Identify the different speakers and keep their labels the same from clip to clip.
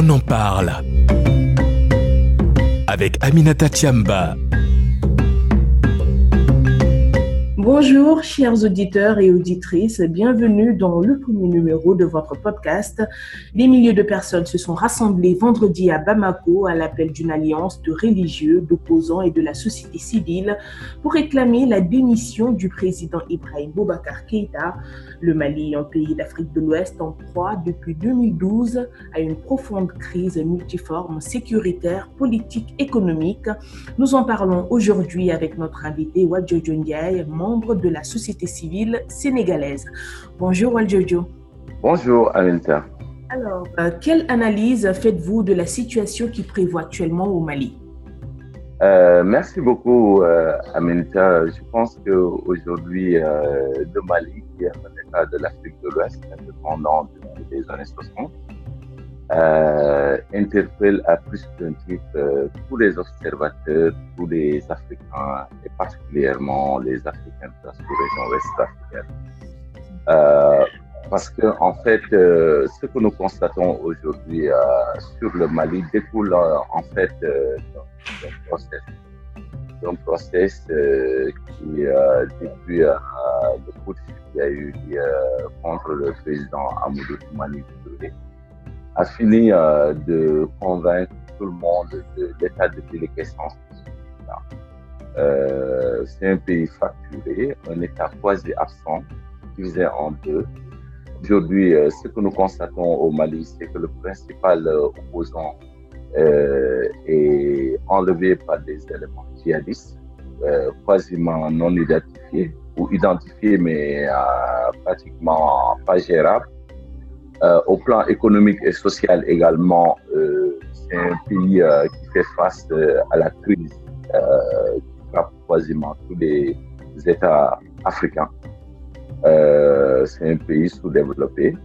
Speaker 1: On en parle. Avec Aminata Tiamba.
Speaker 2: Bonjour, chers auditeurs et auditrices. Bienvenue dans le premier numéro de votre podcast. Des milliers de personnes se sont rassemblées vendredi à Bamako à l'appel d'une alliance de religieux, d'opposants et de la société civile pour réclamer la démission du président Ibrahim Boubacar Keïta. Le Mali, un pays d'Afrique de l'Ouest en proie depuis 2012 à une profonde crise multiforme sécuritaire, politique, économique. Nous en parlons aujourd'hui avec notre invité Wadjojo Ndiaye, membre de la société civile sénégalaise. Bonjour Waljojo.
Speaker 3: Bonjour Aminta.
Speaker 2: Alors, euh, quelle analyse faites-vous de la situation qui prévoit actuellement au Mali?
Speaker 3: Euh, Merci beaucoup euh, Aminta. Je pense qu'aujourd'hui, euh, le Mali, qui est un État de l'Afrique de l'Ouest, indépendant depuis les années 60, euh, interpelle à plus d'un titre euh, tous les observateurs, tous les Africains et particulièrement les Africains de la sous-région ouest africaine. Euh, parce que en fait, euh, ce que nous constatons aujourd'hui euh, sur le Mali découle en fait d'un process, d'un process qui depuis le coup qu'il y a eu contre le président Amadou Toumani Touré a fini euh, de convaincre tout le monde de l'état de déliquescence. Euh, c'est un pays fracturé, un État quasi absent, divisé en deux. Aujourd'hui, euh, ce que nous constatons au Mali, c'est que le principal euh, opposant est enlevé par des éléments djihadistes, quasiment non identifiés, ou identifiés mais pratiquement pas gérables. Euh, au plan économique et social également, euh, c'est un pays euh, qui fait face à la crise qui frappe quasiment tous les États africains. c'est un pays sous-développé.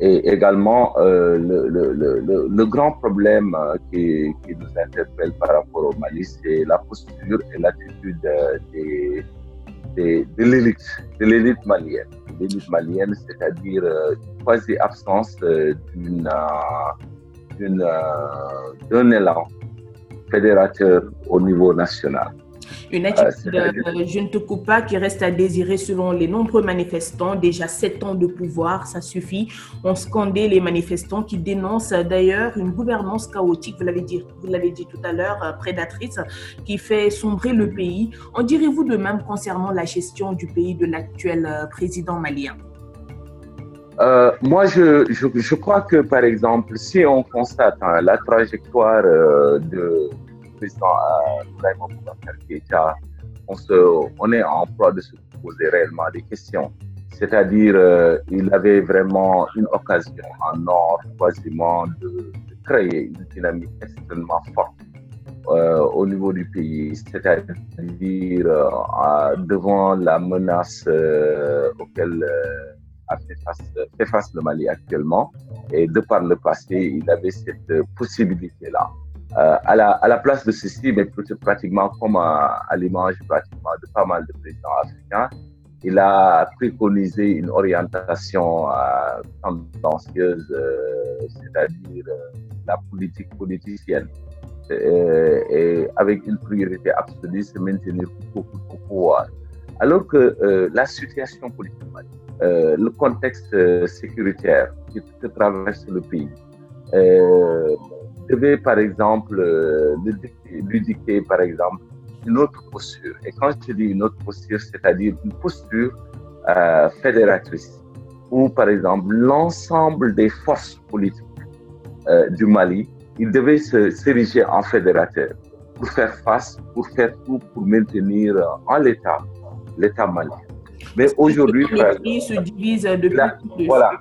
Speaker 3: Et également, le, le, le, le, grand problème qui, qui, nous interpelle par rapport au Mali, c'est la posture et l'attitude des, de l'élite, de l'élite malienne. L'élite malienne, c'est-à-dire euh, quasi-absence euh, d'une, d'une, d'un élan fédérateur au niveau national.
Speaker 2: Une attitude, euh, je ne te coupe pas, qui reste à désirer selon les nombreux manifestants. Déjà sept ans de pouvoir, ça suffit. On scandait les manifestants qui dénoncent d'ailleurs une gouvernance chaotique, vous l'avez dit, vous l'avez dit tout à l'heure, prédatrice, qui fait sombrer le pays. En direz-vous de même concernant la gestion du pays de l'actuel président malien?
Speaker 3: Euh, moi, je, je, je, crois que, par exemple, si on constate hein, la trajectoire euh, de, président Keïta, on, se, on est en proie de se poser réellement des questions. C'est-à-dire, euh, il avait vraiment une occasion en or, quasiment, de, créer une dynamique extrêmement forte euh, au niveau du pays, c'est-à-dire euh, devant la menace euh, auquel fait face, fait face le Mali actuellement. Et de par le passé, il avait cette possibilité-là. Euh, à, la, place de ceci, mais pratiquement comme à, à l'image de pas mal de présidents africains, il a préconisé une orientation euh, tendancieuse, euh, c'est-à-dire euh, la politique politicienne, et avec une priorité absolue, c'est maintenir beaucoup de pouvoir. Alors que la situation politique, le contexte sécuritaire qui traverse le pays, devait, par exemple, euh, par exemple, une autre posture. Et quand je dis une autre posture, c'est-à-dire une posture euh, fédératrice, où, par exemple, l'ensemble des forces politiques euh, du Mali, il devait se s'ériger en fédérateur pour faire face, pour faire tout, pour maintenir en l'état, l'état malien. Mais aujourd'hui,
Speaker 2: se divise depuis
Speaker 3: voilà,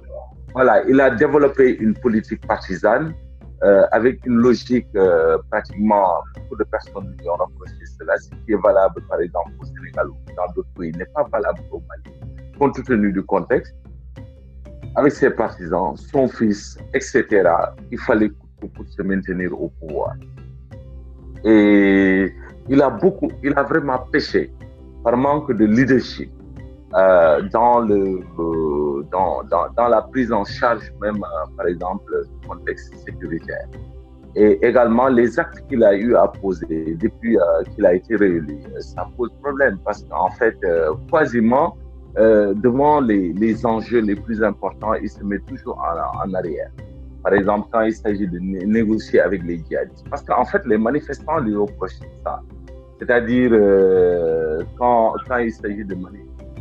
Speaker 3: voilà, il a développé une politique partisane euh, avec une logique euh, pratiquement, beaucoup de personnes lui ont reproché cela, ce qui est valable par exemple au Sénégal ou dans d'autres pays n'est pas valable au Mali, compte tenu du contexte. Avec ses partisans, son fils, etc., il fallait pour se maintenir au pouvoir. Et il a beaucoup, il a vraiment péché par manque de leadership euh, dans le dans, dans, dans, la prise en charge même, par exemple, contexte sécuritaire. Et également, les actes qu'il a eu à poser depuis qu'il a été réélu, ça pose problème parce qu'en fait, quasiment, devant les, les, enjeux les plus importants, il se met toujours en, arrière. Par exemple, quand il s'agit de négocier avec les djihadistes. Parce qu'en fait, les manifestants lui reprochent ça. C'est-à-dire, euh, quand, quand il s'agit de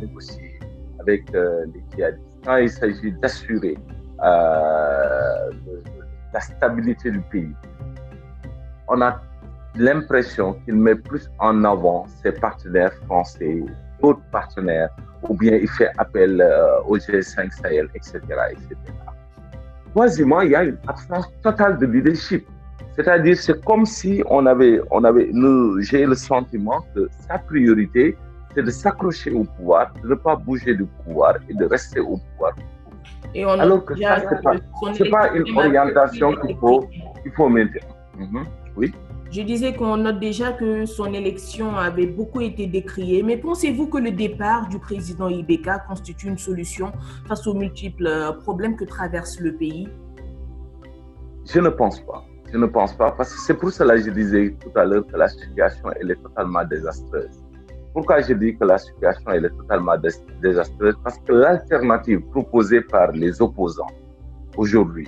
Speaker 3: négocier avec euh, les djihadistes, quand il s'agit d'assurer euh, la stabilité du pays, on a l'impression qu'il met plus en avant ses partenaires français, d'autres partenaires, ou bien il fait appel au G5 Sahel, etc., etc. Troisièmement, il y a une absence totale de leadership. C'est-à-dire, c'est comme si on avait, on avait, j'ai le sentiment que sa priorité, c'est de s'accrocher au pouvoir, de ne pas bouger du pouvoir et de rester au pouvoir. Et on Alors que ça, ce n'est pas, une orientation qu'il faut, qu'il faut maintenir. Mhm. Oui.
Speaker 2: Je disais qu'on note déjà que son élection avait beaucoup été décriée, mais pensez-vous que le départ du président Ibeka constitue une solution face aux multiples euh, problèmes que traverse le pays?
Speaker 3: Je ne pense pas. Je ne pense pas, parce que c'est pour cela que je disais tout à l'heure que la situation elle est totalement désastreuse. Pourquoi je dis que la situation elle est totalement désastreuse? Parce que l'alternative proposée par les opposants aujourd'hui,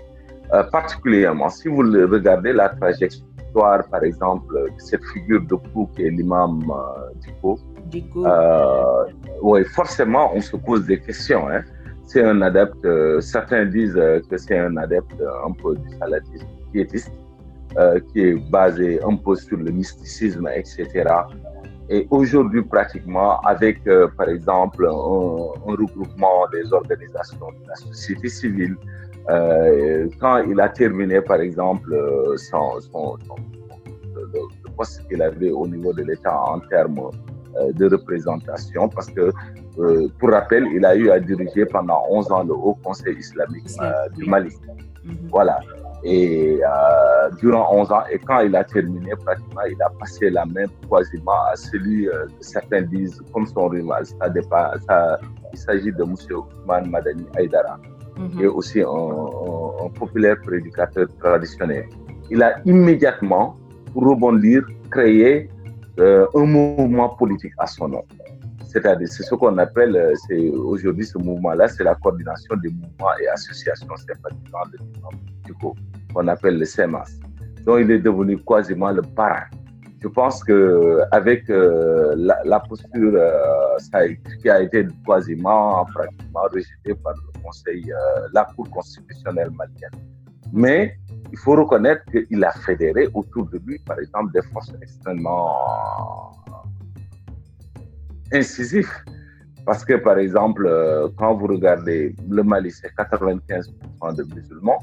Speaker 3: euh, particulièrement si vous regardez la trajectoire par exemple, cette figure de proue qui est l'imam euh, Diko, euh, oui, forcément, on se pose des questions. Hein. C'est un adepte, euh, certains disent que c'est un adepte un peu du salatisme qui est basé un peu sur le mysticisme, etc. Et aujourd'hui, pratiquement, avec, par exemple, un, regroupement des organisations de la société civile, euh, quand il a terminé, par exemple, euh, son, son, le, poste qu'il avait au niveau de l'État en termes euh, de représentation, parce que, pour rappel, il a eu à diriger pendant 11 ans le Haut Conseil islamique du Mali. Mhm. Voilà. Et durant 11 ans, et quand il a terminé, pratiquement, il a passé la main quasiment à celui, certains disent, comme son rival, ça, ça, il s'agit de M. Ousmane Madani Aydara qui est aussi un, populaire prédicateur traditionnel. Il a immédiatement, pour rebondir, créé euh, un mouvement politique à son nom. C'est-à-dire, c'est ce qu'on appelle, euh, aujourd'hui ce mouvement-là, c'est la coordination des mouvements et associations sympathisantes du qu'on appelle le CEMAS. Donc, il est devenu quasiment le parrain je pense que avec euh, la, posture ça, qui a été quasiment pratiquement rejetée par Conseil, euh, la Cour constitutionnelle malienne. Mais il faut reconnaître qu'il a fédéré autour de lui, par exemple, des forces extrêmement incisives. Parce que, par exemple, euh, quand vous regardez le Mali, c'est 95% de musulmans,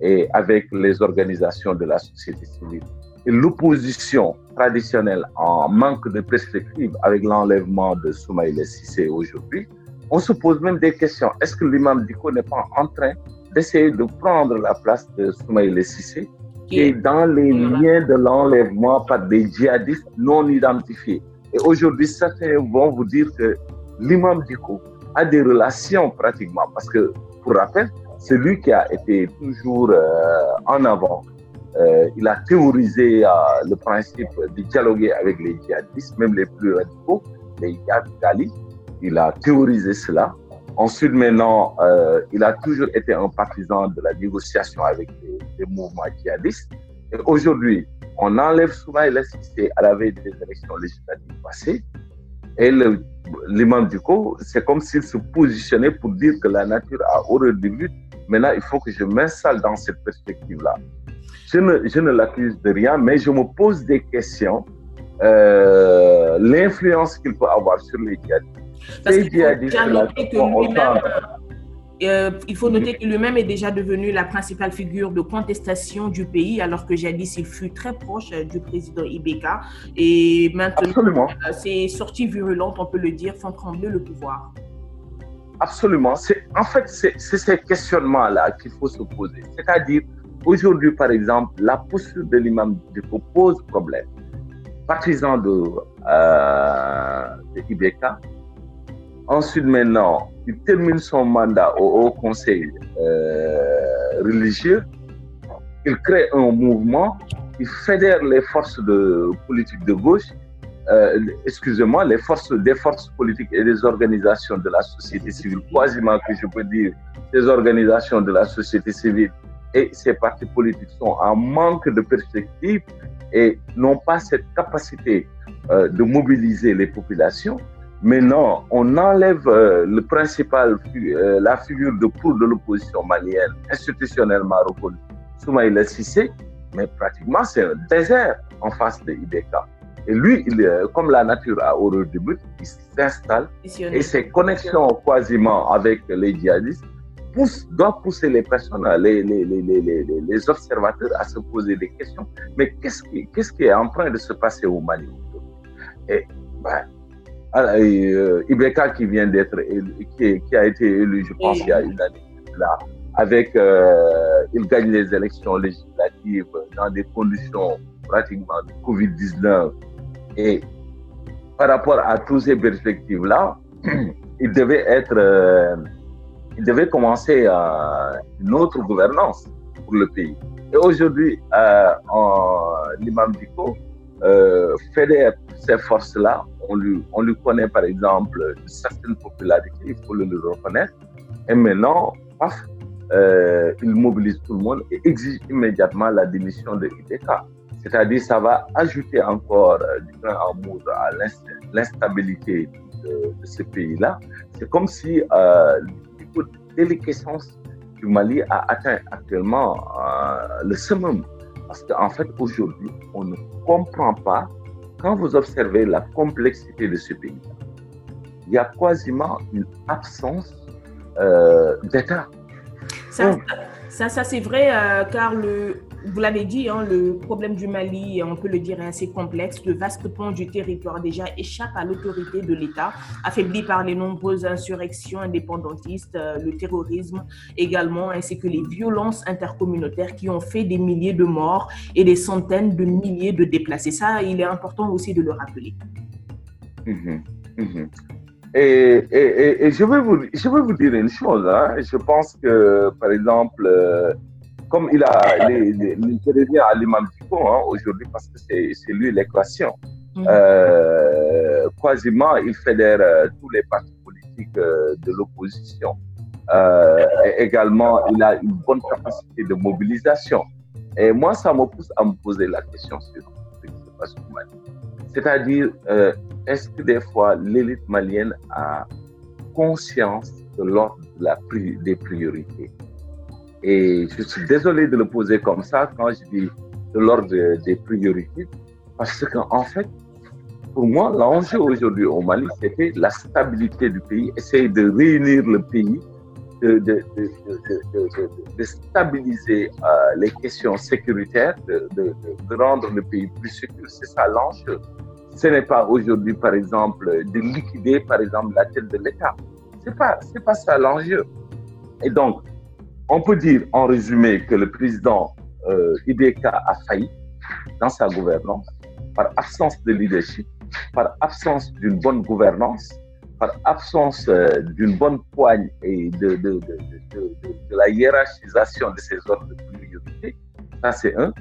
Speaker 3: et avec les organisations de la société civile, l'opposition traditionnelle en manque de perspective avec l'enlèvement de Soumaïla Sissé aujourd'hui, on se pose même des questions. Est-ce que l'imam Diko n'est pas en train d'essayer de prendre la place de Soumaïl Sissé et dans les liens de l'enlèvement par des djihadistes non identifiés? Et aujourd'hui, certains vont vous dire que l'imam Diko a des relations pratiquement, parce que, pour rappel, c'est lui qui a été toujours euh, en avant. Euh, il a théorisé euh, le principe de dialoguer avec les djihadistes, même les plus radicaux, les Ghali, il a théorisé cela. Ensuite, maintenant, il a toujours été un partisan de la négociation avec les, mouvements djihadistes. Et aujourd'hui, on enlève souvent l'assisté à la veille des élections législatives passées. Et l'imam du coup, c'est comme s'il se positionnait pour dire que la nature a horreur du but. Maintenant, il faut que je m'installe dans cette perspective-là. Je ne, je ne l'accuse de rien, mais je me pose des questions. Euh, l'influence qu'il peut avoir sur les djihadistes
Speaker 2: parce euh, il faut noter que lui-même est déjà devenu la principale figure de contestation du pays, alors que jadis il fut très proche euh, du président Ibeka. Et maintenant, euh, ces sorties virulentes, on peut le dire, font trembler le pouvoir.
Speaker 3: Absolument. En fait, c'est ces questionnements-là qu'il faut se poser. C'est-à-dire, aujourd'hui, par exemple, la posture de l'imam pose problème. Partisan de, euh, de Ibeka, Ensuite, maintenant, il termine son mandat au Conseil euh, religieux. Il crée un mouvement, il fédère les forces de politique de gauche, euh, excusez-moi, les forces des forces politiques et des organisations de la société civile, quasiment que je peux dire, ces organisations de la société civile et ces partis politiques sont en manque de perspective et n'ont pas cette capacité euh, de mobiliser les populations. Maintenant, on enlève euh, le principal, euh, la figure de proue de l'opposition malienne, institutionnellement reconnue, Soumaïla Sissé, mais pratiquement c'est un désert en face de IBK. Et lui, il, comme la nature a horreur du but, il s'installe et ses connexions quasiment avec les djihadistes pousse, doit pousser les personnes, les, les, les, les, observateurs à se poser des questions. Mais qu'est-ce qui, qu'est-ce qui est en train de se passer au Mali Et ben, euh, Ibeka qui vient d'être qui, qui, a été élu, je pense, il y a une année là, avec, euh, il gagne les élections législatives dans des conditions pratiquement de Covid-19. Et par rapport à toutes ces perspectives-là, il devait être euh, il devait commencer une autre gouvernance pour le pays. Et aujourd'hui, l'imam Diko fédère ces forces-là. On lui, on lui connaît par exemple une certaine popularité, il faut le reconnaître. Et maintenant, paf, euh, il mobilise tout le monde et exige immédiatement la démission de IDK. C'est-à-dire, ça va ajouter encore euh, du grain à moudre à l'instabilité de, de, ce pays-là. C'est comme si euh, déliquescence du Mali a atteint actuellement euh, le summum. Parce qu'en fait, aujourd'hui, on ne comprend pas, quand vous observez la complexité de ce pays, il y a quasiment une absence euh, d'État.
Speaker 2: Ça, ça, ça c'est vrai, euh, car le, vous l'avez dit, hein, le problème du Mali, on peut le dire, est assez complexe. Le vaste pont du territoire déjà échappe à l'autorité de l'État, affaibli par les nombreuses insurrections indépendantistes, euh, le terrorisme également, ainsi que les violences intercommunautaires qui ont fait des milliers de morts et des centaines de milliers de déplacés. Ça, il est important aussi de le rappeler.
Speaker 3: Mhm, mhm. Et, et, et, je, vais vous, je vais vous dire une chose. Hein. Je pense que, par exemple, euh, comme il a, je reviens à l'imam Diko hein, aujourd'hui parce que c'est lui l'équation. Mm. Euh, quasiment, il fédère euh, tous les partis politiques euh, de l'opposition. Également, il a une bonne capacité de mobilisation. Et moi, ça me pousse à me poser la question sur ce qui se passe au Mali. C'est-à-dire, est-ce que des fois l'élite malienne a conscience de l'ordre de des priorités? Et je suis désolé de le poser comme ça quand je dis de l'ordre des priorités, parce qu'en fait, pour moi, l'enjeu aujourd'hui au Mali, c'était la stabilité du pays, essayer de réunir le pays, de, de, de, stabiliser euh, les questions sécuritaires, de, rendre le pays plus sûr. C'est ça l'enjeu. Ce n'est pas aujourd'hui, par exemple, de liquider, par exemple, la tête de l'État. C'est pas, pas ça l'enjeu. Et donc, on peut dire en résumé que le président euh, IBK a failli dans sa gouvernance par absence de leadership, par absence d'une bonne gouvernance, par absence euh, d'une bonne poigne et de, de, de, de, la hiérarchisation de ses ordres de priorité. Ça, c'est un.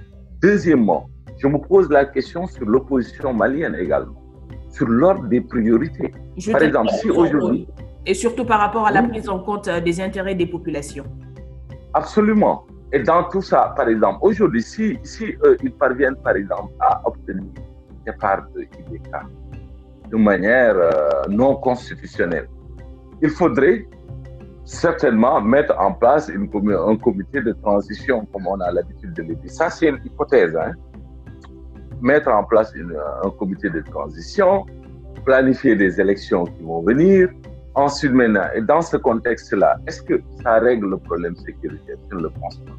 Speaker 3: Deuxièmement, je me pose la question sur l'opposition malienne également, sur l'ordre des priorités.
Speaker 2: par exemple, si aujourd'hui... Et surtout par rapport à la prise en compte euh, des intérêts des populations.
Speaker 3: Absolument. Et dans tout ça, par exemple, aujourd'hui, si, si euh, ils parviennent, par exemple, à obtenir des parts de IBK de manière euh, non constitutionnelle, il faudrait certainement mettre en place un comité de transition, comme on a l'habitude de le dire. Ça, c'est une hypothèse. Hein? Mettre en place un comité de transition, planifier des élections qui vont venir, Ensuite, maintenant, et dans ce contexte-là, est-ce que ça règle le problème sécuritaire? Je ne le pense pas.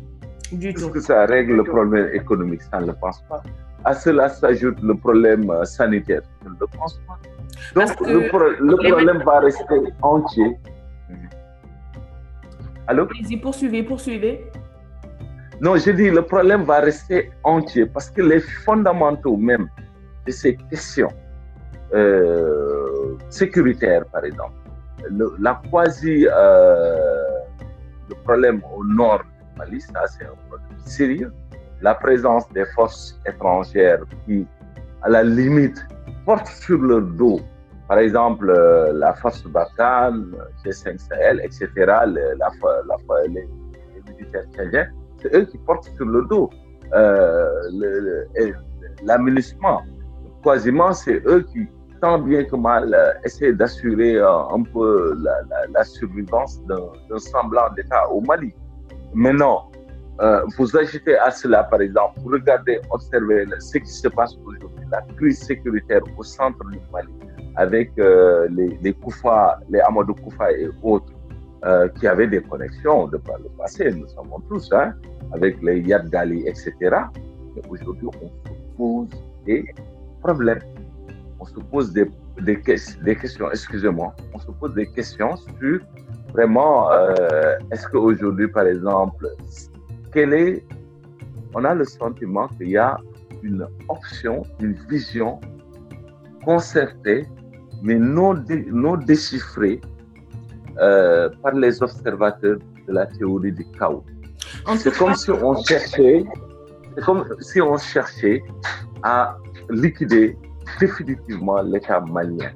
Speaker 3: Est-ce que ça règle le problème économique? Ça ne le pense pas. À cela s'ajoute le problème euh, sanitaire. Je ne le pense pas. Donc, le, problème va rester entier.
Speaker 2: Allô? Allez-y, poursuivez, poursuivez.
Speaker 3: Non, je dis le problème va rester entier parce que les fondamentaux même de ces questions euh, sécuritaires, par exemple, le, la quasi, euh, le problème au nord du Mali, ça c'est un problème sérieux. La présence des forces étrangères qui, à la limite, portent sur leur dos, par exemple, euh, la force Barkhane, G5 Sahel, etc., les, militaires tchadiens, c'est eux qui portent sur le dos euh, l'aménagement. Quasiment, c'est eux qui, tant bien que mal, euh, essaient d'assurer euh, un peu la, la, survivance d'un semblant d'État au Mali. Maintenant, euh, vous ajoutez à cela, par exemple, vous regardez, observez ce qui se passe aujourd'hui, la crise sécuritaire au centre du Mali, avec euh, les, les Koufa, les Amadou Koufa et autres, qui avaient des connexions de par le passé, nous savons tous, hein, avec les Yad Gali, etc. Mais aujourd'hui, on se pose des problèmes. On se pose des, des, des questions, excusez-moi, on se pose des questions sur vraiment, euh, est-ce qu'aujourd'hui, par exemple, quel est, on a le sentiment qu'il y a une option, une vision concertée, mais non, dé, non déchiffrée euh, par les observateurs de la théorie du chaos. C'est comme si on cherchait, c'est comme si on cherchait à liquider définitivement l'État malien.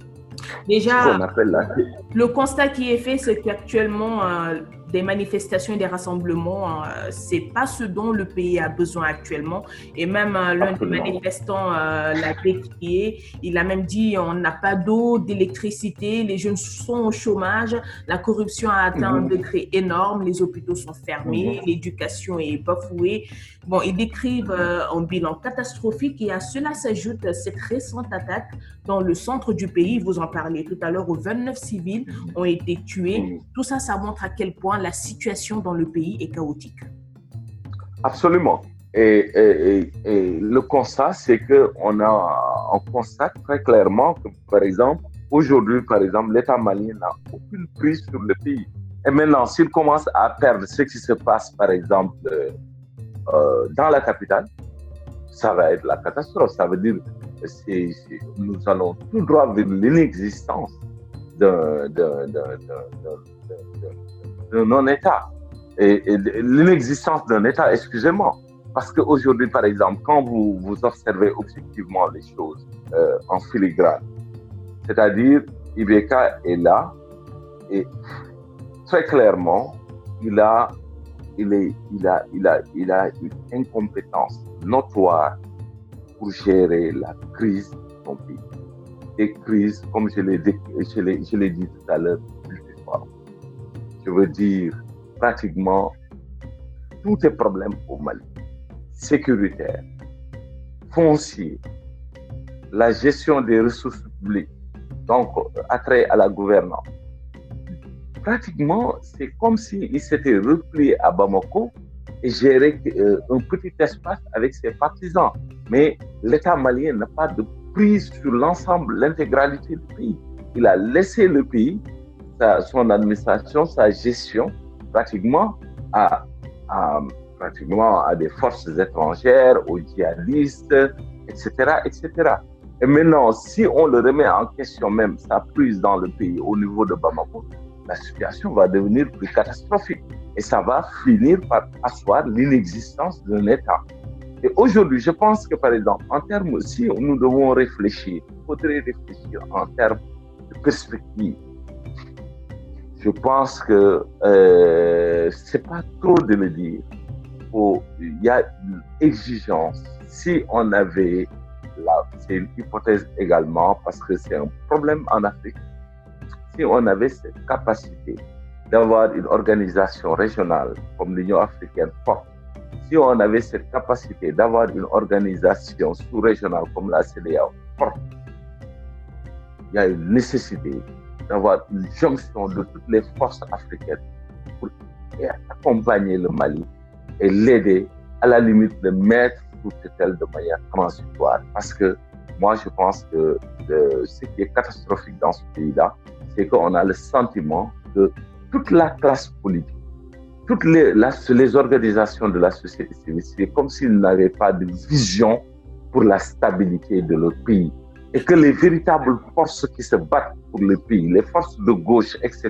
Speaker 2: Déjà, la... le constat qui est fait, c'est qu'actuellement, euh, des manifestations et des rassemblements, euh, c'est pas ce dont le pays a besoin actuellement. Et même euh, l'un des manifestants euh, l'a décrié. Il a même dit on n'a pas d'eau, d'électricité, les jeunes sont au chômage, la corruption a atteint mmh. un degré énorme, les hôpitaux sont fermés, mmh. l'éducation est bafouée. Bon, ils décrivent euh, un bilan catastrophique et à cela s'ajoute cette récente attaque dans le centre du pays. Vous en parlez tout à l'heure où 29 civils ont été tués. Mmh. Tout ça, ça montre à quel point la situation dans le pays est chaotique.
Speaker 3: Absolument. Et, le constat, c'est qu'on a, on constate très clairement que, par exemple, aujourd'hui, par exemple, l'État malien n'a aucune prise sur le pays. Et maintenant, s'il commence à perdre ce qui se passe, par exemple, euh, dans la capitale, ça va être la catastrophe. Ça veut dire que nous allons tout droit vers l'inexistence d'un non-État et, l'inexistence d'un État, excusez-moi. Parce qu'aujourd'hui, par exemple, quand vous, observez objectivement les choses euh, en filigrane, c'est-à-dire IBK est là et très clairement, il a, il, est, il, a, il, a, il a une incompétence notoire pour gérer la crise de son pays. Des crises, comme je l'ai dit tout à l'heure, je veux dire pratiquement tous les problèmes au Mali, sécuritaire, foncier, la gestion des ressources publiques, donc attrait à la gouvernance. Pratiquement, c'est comme s'il s'était replié à Bamako et gérait euh, un petit espace avec ses partisans. Mais l'État malien n'a pas de prise sur l'ensemble, l'intégralité du pays. Il a laissé le pays sa, son administration, sa gestion, pratiquement à, à, pratiquement à des forces étrangères, aux djihadistes, etc., etc. Et maintenant, si on le remet en question même, sa prise dans le pays au niveau de Bamako, la situation va devenir plus catastrophique. Et ça va finir par asseoir l'inexistence d'un État. Aujourd'hui, je pense que, par exemple, en termes, si nous devons réfléchir, il faudrait réfléchir en termes de perspective je pense que euh, c'est pas trop de le dire. Il y a une exigence. Si on avait, c'est une hypothèse également, parce que c'est un problème en Afrique, si on avait cette capacité d'avoir une organisation régionale comme l'Union africaine forte, si on avait cette capacité d'avoir une organisation sous-régionale comme la CDAO il y a une nécessité d'avoir une jonction de toutes les forces africaines pour accompagner le Mali et l'aider à la limite de mettre sous tutelle de manière transitoire. Parce que moi, je pense que ce qui est catastrophique dans ce pays-là, c'est qu'on a le sentiment que toute la classe politique, toutes les, la, les organisations de la société civile, c'est comme s'ils n'avaient pas de vision pour la stabilité de leur pays. et que les véritables forces qui se battent pour le pays, les forces de gauche, etc.,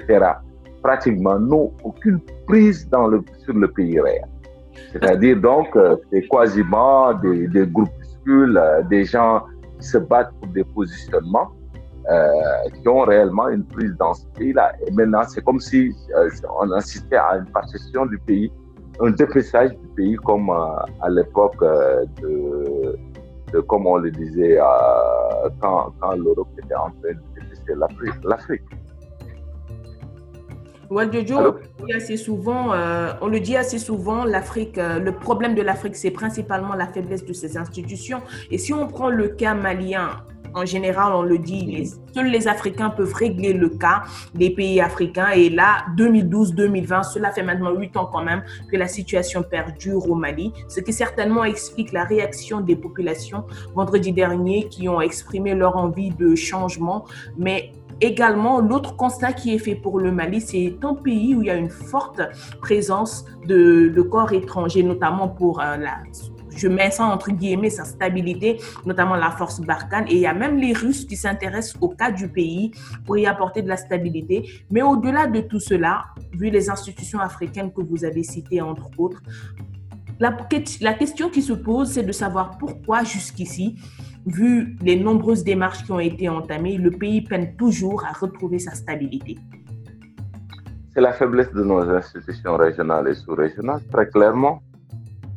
Speaker 3: pratiquement n'ont aucune prise dans le, sur le pays réel. C'est-à-dire donc, euh, c'est quasiment des, des groupuscules, euh, des gens qui se battent pour des positionnements euh, qui ont réellement une prise dans ce pays-là. Et maintenant, c'est comme si euh, on assistait à une partition du pays, un dépeçage du pays comme euh, à l'époque de, de, comme on le disait, quand, quand l'Europe était en train de dépecer l'Afrique.
Speaker 2: Jojo, on, assez souvent, on le dit assez souvent, l'Afrique, le problème de l'Afrique, c'est principalement la faiblesse de ses institutions. Et si on prend le cas malien, en général, on le dit, seuls les Africains peuvent régler le cas des pays africains. Et là, 2012-2020, cela fait maintenant huit ans quand même que la situation perdure au Mali, ce qui certainement explique la réaction des populations vendredi dernier qui ont exprimé leur envie de changement. Mais également, l'autre constat qui est fait pour le Mali, c'est un pays où il y a une forte présence de, corps étrangers, notamment pour euh, la je mets ça entre guillemets, sa stabilité, notamment la force Barkhane. Et il y a même les Russes qui s'intéressent au cas du pays pour y apporter de la stabilité. Mais au-delà de tout cela, vu les institutions africaines que vous avez citées, entre autres, la, la question qui se pose, c'est de savoir pourquoi jusqu'ici, vu les nombreuses démarches qui ont été entamées, le pays peine toujours à retrouver sa stabilité.
Speaker 3: C'est la faiblesse de nos institutions régionales et sous-régionales, très clairement.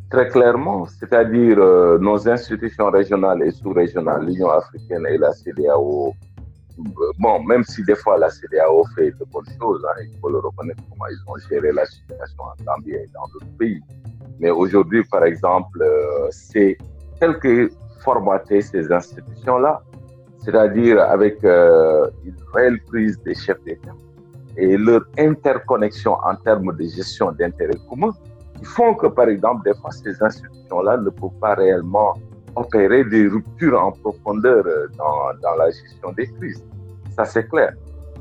Speaker 3: Très clairement, c'est-à-dire euh, nos institutions régionales et sous-régionales, l'Union africaine et la CDAO, euh, bon, même si des fois la CDAO fait de bonnes choses, hein, il faut le reconnaître comment ils ont géré la situation en Gambie et dans d'autres pays. Mais aujourd'hui, par exemple, euh, c'est tel que formater ces institutions-là, c'est-à-dire avec une réelle prise des chefs d'État et leur interconnexion en termes de gestion d'intérêts communs ils font que, par exemple, des fois, ces institutions-là ne peuvent pas réellement opérer des ruptures en profondeur euh, dans, dans la gestion des crises. Ça, c'est clair.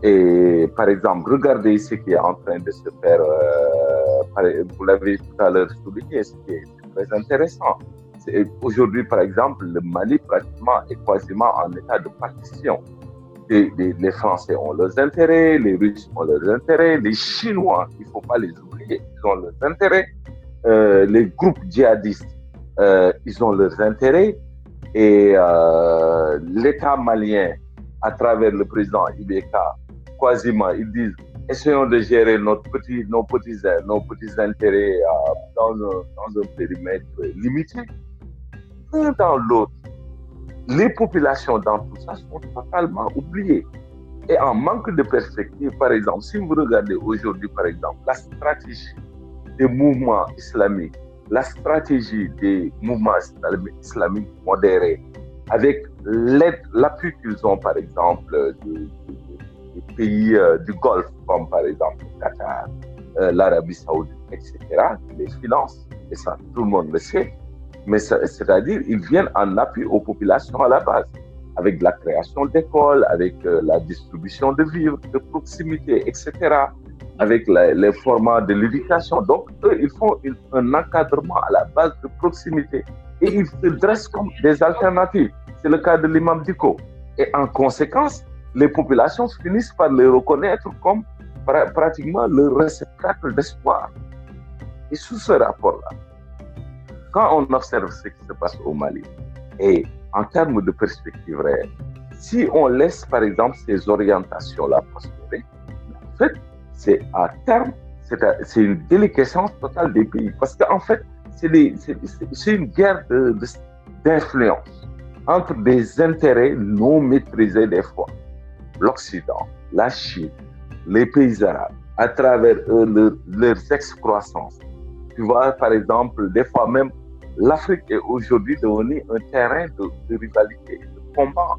Speaker 3: Et par exemple, regardez ce qui est en train de se faire, euh, vous l'avez tout à l'heure souligné, ce qui est très intéressant. Aujourd'hui, par exemple, le Mali pratiquement est quasiment en état de partition. Les, les, Français ont leurs intérêts, les Russes ont leurs intérêts, les Chinois, il ne faut pas les oublier, ils ont leurs intérêts. Euh, les groupes djihadistes, euh, ils ont leurs intérêts et euh, l'État malien, à travers le président Ibeka, quasiment, ils disent essayons de gérer nos, petits, nos petits intérêts dans, un, dans un périmètre limité. L'un dans l'autre, les populations dans tout ça sont totalement oubliées. Et en manque de perspective, par exemple, si vous regardez aujourd'hui, par exemple, la stratégie des mouvements islamiques, la stratégie des mouvements islamiques modérés, avec l'appui qu'ils ont, par exemple, des, pays euh, du Golfe, comme par exemple le Qatar, euh, l'Arabie saoudite, etc., les finances, et ça, tout le monde le sait, mais c'est-à-dire, ils viennent en appui aux populations à la base, avec la création d'écoles, avec euh, la distribution de vivres de proximité, etc., avec les formats de l'éducation. Donc, eux, ils font un encadrement à la base de proximité et ils se dressent comme des alternatives. C'est le cas de l'imam Diko. Et en conséquence, les populations finissent par les reconnaître comme pratiquement le réceptacle d'espoir. Et sous ce rapport-là, quand on observe ce qui se passe au Mali, et en termes de perspective réelle, si on laisse par exemple ces orientations-là prospérer, en fait, c'est à terme, c'est une déliquescence totale des pays. Parce qu'en fait, c'est une guerre d'influence entre des intérêts non maîtrisés des fois. L'Occident, la Chine, les pays arabes, à travers leurs excroissances. Tu vois, par exemple, des fois même, l'Afrique est aujourd'hui devenue un terrain de, rivalité, de combat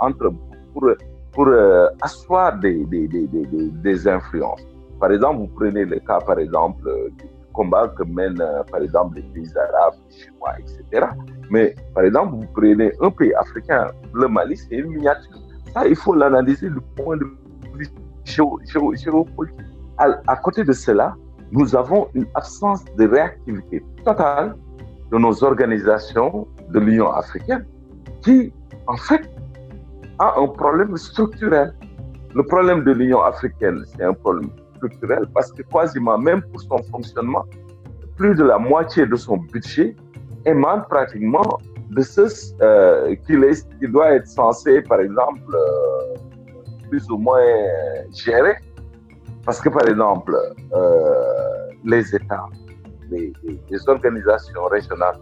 Speaker 3: entre, pour, pour euh, asseoir des, des, des, des, influences. Par exemple, vous prenez le cas, par exemple, euh, du combat que mènent, euh, par exemple, les pays arabes, les Chinois, etc. Mais, par exemple, vous prenez un pays africain, le Mali, c'est une miniature. Ça, il faut l'analyser du point de vue géopolitique. À, à côté de cela, nous avons une absence de réactivité totale de nos organisations de l'Union africaine qui, en fait, a un problème structurel. Le problème de l'Union africaine, c'est un problème structurel parce que quasiment même pour son fonctionnement, plus de la moitié de son budget émane pratiquement de ce euh, qui, doit être censé, par exemple, euh, plus ou moins gérer. Parce que, par exemple, euh, les États, les, organisations régionales,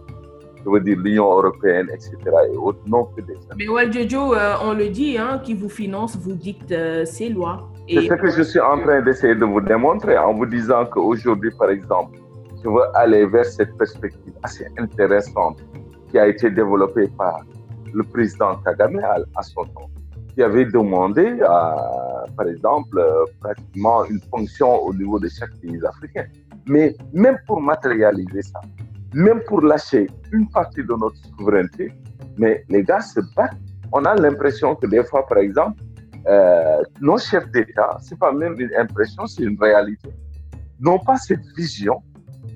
Speaker 3: je veux dire l'Union européenne, etc., et autres, non que des
Speaker 2: Mais Waljojo, on le dit, hein, qui vous finance, vous dicte ces lois.
Speaker 3: C'est ce que je suis en train d'essayer de vous démontrer en vous disant qu'aujourd'hui, par exemple, je veux aller vers cette perspective assez intéressante qui a été développée par le président Kagame à, son temps, qui avait demandé, à, par exemple, pratiquement une fonction au niveau de chaque pays africain. Mais même pour matérialiser ça, même pour lâcher une partie de notre souveraineté, mais les gars se battent. On a l'impression que des fois, par exemple, euh, nos chefs d'État, c'est pas même une impression, c'est une réalité, n'ont pas cette vision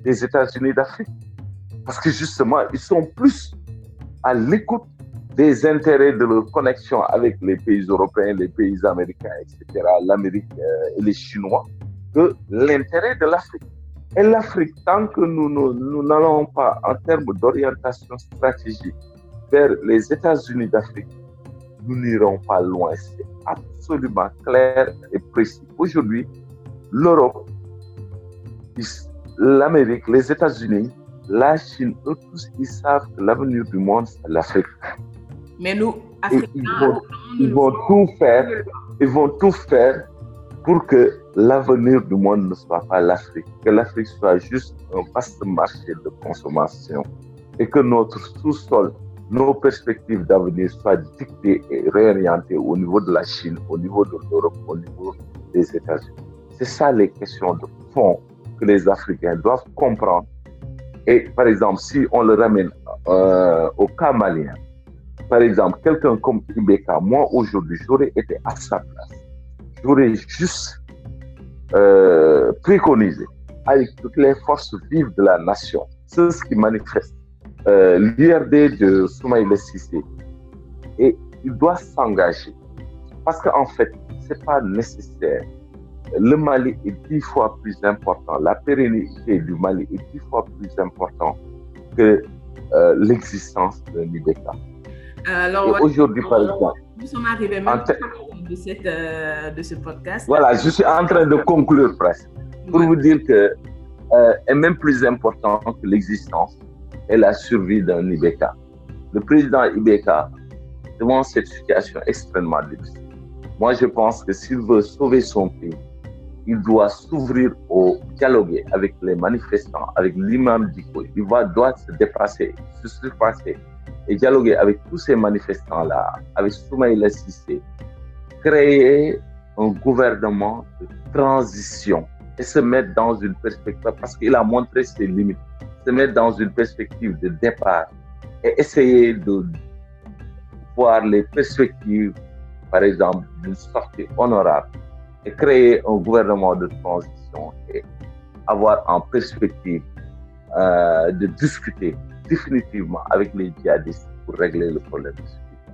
Speaker 3: des États-Unis d'Afrique. Parce que justement, ils sont plus à l'écoute des intérêts de leur connexion avec les pays européens, les pays américains, etc., l'Amérique euh, et les Chinois, que l'intérêt de l'Afrique. Et l'Afrique, tant que nous n'allons pas en termes d'orientation stratégique vers les États-Unis d'Afrique, nous n'irons pas loin. C'est absolument clair et précis. Aujourd'hui, l'Europe, l'Amérique, les États-Unis, la Chine, eux tous, ils savent que l'avenir du monde, c'est l'Afrique.
Speaker 2: Mais nous, Africains,
Speaker 3: ils vont, tout faire, ils vont tout faire pour que l'avenir du monde ne soit pas l'Afrique, que l'Afrique soit juste un vaste marché de consommation et que notre sous-sol nos perspectives d'avenir soient dictées et réorientées au niveau de la Chine, au niveau de l'Europe, au niveau des États-Unis. C'est ça les questions de fond que les Africains doivent comprendre. Et par exemple, si on le ramène euh, au cas malien, par exemple, quelqu'un comme Ibeka, moi aujourd'hui, j'aurais été à sa place. J'aurais juste euh, préconisé. Avec toutes les forces vives de la nation, ceux qui manifestent euh, l'IRD de Soumaïla Sissé et il doit s'engager. Parce qu'en fait, ce n'est pas nécessaire. Le Mali est dix fois plus important, la pérennité du Mali est dix fois plus important que euh, l'existence de.
Speaker 2: Alors,
Speaker 3: aujourd'hui, par exemple,
Speaker 2: nous sommes arrivés même euh, de ce podcast.
Speaker 3: Voilà, je suis en train de conclure presque pour vous dire que est même plus important que l'existence et la survie d'un Ibeka. Le président Ibeka, devant cette situation extrêmement difficile, moi je pense que s'il veut sauver son pays, il doit s'ouvrir au dialogue avec les manifestants, avec l'imam Diko. Il va, doit se dépasser, se surpasser et dialoguer avec tous ces manifestants-là, avec Soumaïla Sissé, créer un gouvernement de transition et se mettre dans une perspective, parce qu'il a montré ses limites se mettre dans une perspective de départ et essayer de voir les perspectives, par exemple, d'une sortie honorable et créer un gouvernement de transition et avoir en perspective euh, de discuter définitivement avec les djihadistes pour régler le problème.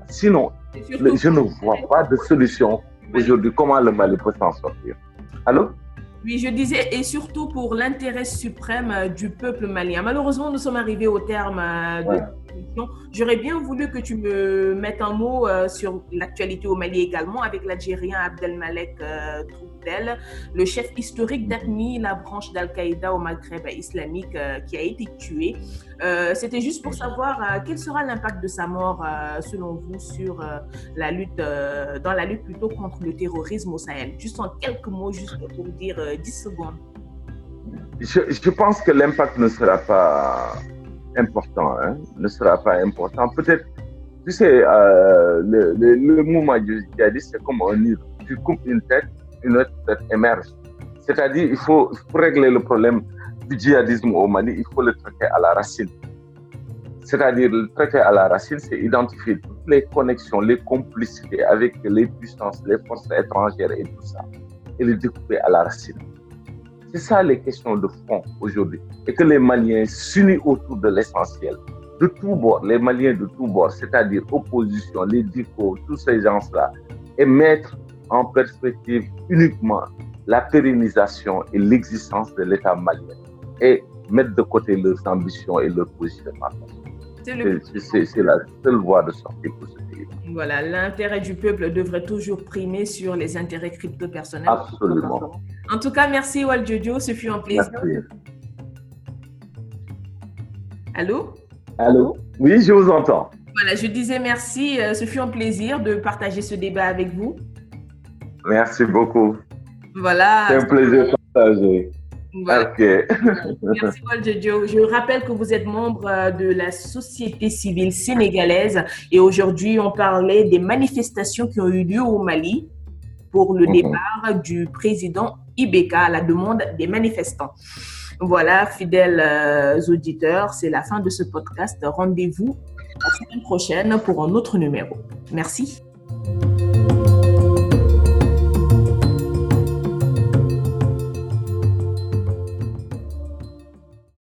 Speaker 3: Sinon, je ne vois pas de solution aujourd'hui. Comment le Mali peut s'en sortir? Allô?
Speaker 2: Oui, je disais, et surtout pour l'intérêt suprême euh, du peuple malien. Malheureusement, nous sommes arrivés au terme euh, de J'aurais bien voulu que tu me mettes un mot euh, sur l'actualité au Mali également, avec l'Algérien Abdelmalek Troudel, le chef historique d'ACMI, la branche d'Al-Qaïda au Maghreb islamique, qui a été tué. C'était juste pour savoir quel sera l'impact de sa mort, selon vous, sur la lutte, dans la lutte plutôt contre le terrorisme au Sahel. Juste en quelques mots, juste pour dire 10 secondes.
Speaker 3: Je, pense que l'impact ne sera pas important, hein, ne sera pas important. Peut-être, tu sais, euh, le, le, mouvement djihadiste, c'est comme un nid. Tu coupes une tête, une autre tête émerge. C'est-à-dire, il faut, pour régler le problème du djihadisme au Mali, il faut le traiter à la racine. C'est-à-dire, le traiter à la racine, c'est identifier toutes les connexions, les complicités avec les puissances, les forces étrangères et tout ça et le découper à la racine. C'est ça les questions de fond aujourd'hui. Et que les Maliens s'unissent autour de l'essentiel. de tous bords, les Maliens de tous bords, c'est-à-dire opposition, les DICO, tous ces gens-là, et mettre en perspective uniquement la pérennisation et l'existence de l'État malien et mettre de côté leurs ambitions et leurs positionnements. C'est la seule voie de sortie pour ce pays.
Speaker 2: Voilà, l'intérêt du peuple devrait toujours primer sur les intérêts crypto-personnels.
Speaker 3: Absolument.
Speaker 2: En tout cas, merci Jojo, ce fut un plaisir.
Speaker 3: Merci.
Speaker 2: Allô?
Speaker 3: Allô? Oui, je vous entends.
Speaker 2: Voilà, je disais merci, euh, ce fut un plaisir de partager ce débat avec vous.
Speaker 3: Merci beaucoup.
Speaker 2: Voilà.
Speaker 3: C'est un plaisir de partager.
Speaker 2: Ok. Merci, Jojo. Je rappelle que vous êtes membre euh, de la société civile sénégalaise et aujourd'hui, on parlait des manifestations qui ont eu lieu au Mali pour le mhm. départ du président Ibeka à la demande des manifestants. Voilà, fidèles euh, auditeurs, c'est la fin de ce podcast. Rendez-vous la semaine prochaine pour un autre numéro. Merci.